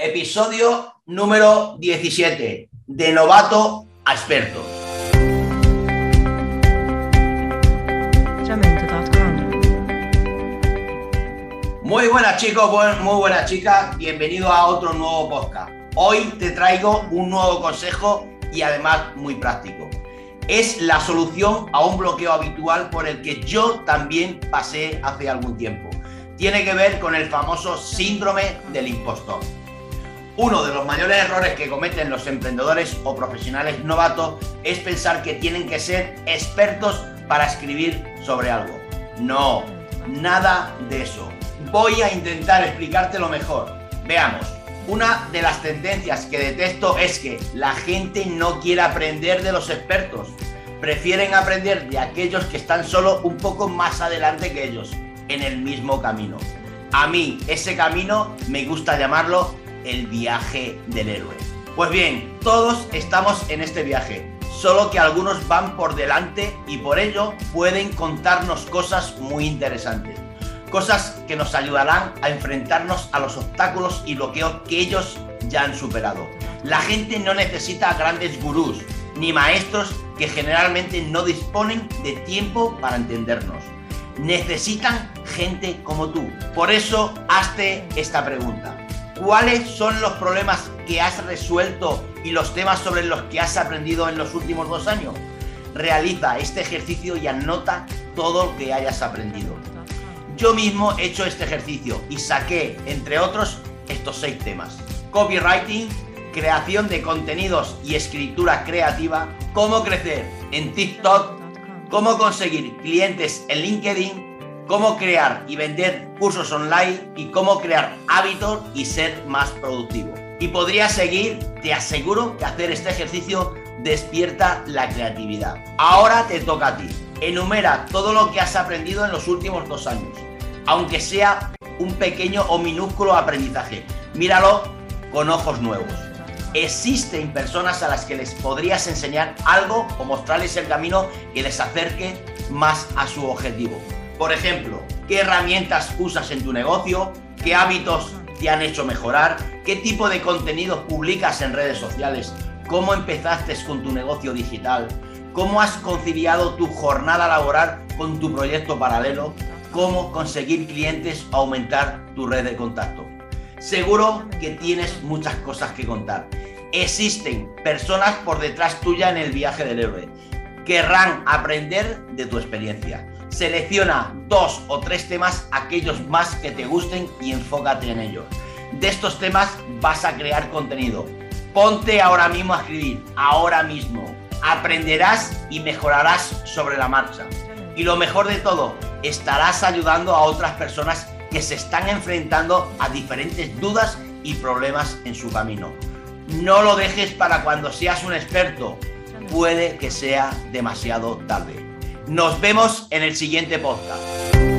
Episodio número 17, de novato a experto. Muy buenas chicos, muy buenas chicas, bienvenido a otro nuevo podcast. Hoy te traigo un nuevo consejo y además muy práctico. Es la solución a un bloqueo habitual por el que yo también pasé hace algún tiempo. Tiene que ver con el famoso síndrome del impostor. Uno de los mayores errores que cometen los emprendedores o profesionales novatos es pensar que tienen que ser expertos para escribir sobre algo. No, nada de eso. Voy a intentar explicártelo mejor. Veamos. Una de las tendencias que detesto es que la gente no quiere aprender de los expertos. Prefieren aprender de aquellos que están solo un poco más adelante que ellos, en el mismo camino. A mí ese camino me gusta llamarlo el viaje del héroe. Pues bien, todos estamos en este viaje, solo que algunos van por delante y por ello pueden contarnos cosas muy interesantes. Cosas que nos ayudarán a enfrentarnos a los obstáculos y bloqueos que ellos ya han superado. La gente no necesita grandes gurús ni maestros que generalmente no disponen de tiempo para entendernos. Necesitan gente como tú. Por eso, hazte esta pregunta. ¿Cuáles son los problemas que has resuelto y los temas sobre los que has aprendido en los últimos dos años? Realiza este ejercicio y anota todo lo que hayas aprendido. Yo mismo he hecho este ejercicio y saqué, entre otros, estos seis temas. Copywriting, creación de contenidos y escritura creativa, cómo crecer en TikTok, cómo conseguir clientes en LinkedIn, cómo crear y vender cursos online y cómo crear hábitos y ser más productivo. Y podría seguir, te aseguro que hacer este ejercicio despierta la creatividad. Ahora te toca a ti. Enumera todo lo que has aprendido en los últimos dos años, aunque sea un pequeño o minúsculo aprendizaje. Míralo con ojos nuevos. Existen personas a las que les podrías enseñar algo o mostrarles el camino que les acerque más a su objetivo. Por ejemplo, qué herramientas usas en tu negocio, qué hábitos te han hecho mejorar, qué tipo de contenido publicas en redes sociales, cómo empezaste con tu negocio digital, cómo has conciliado tu jornada laboral con tu proyecto paralelo, cómo conseguir clientes aumentar tu red de contacto. Seguro que tienes muchas cosas que contar. Existen personas por detrás tuya en el viaje del héroe. Querrán aprender de tu experiencia. Selecciona dos o tres temas, aquellos más que te gusten y enfócate en ellos. De estos temas vas a crear contenido. Ponte ahora mismo a escribir, ahora mismo. Aprenderás y mejorarás sobre la marcha. Y lo mejor de todo, estarás ayudando a otras personas que se están enfrentando a diferentes dudas y problemas en su camino. No lo dejes para cuando seas un experto. Puede que sea demasiado tarde. Nos vemos en el siguiente podcast.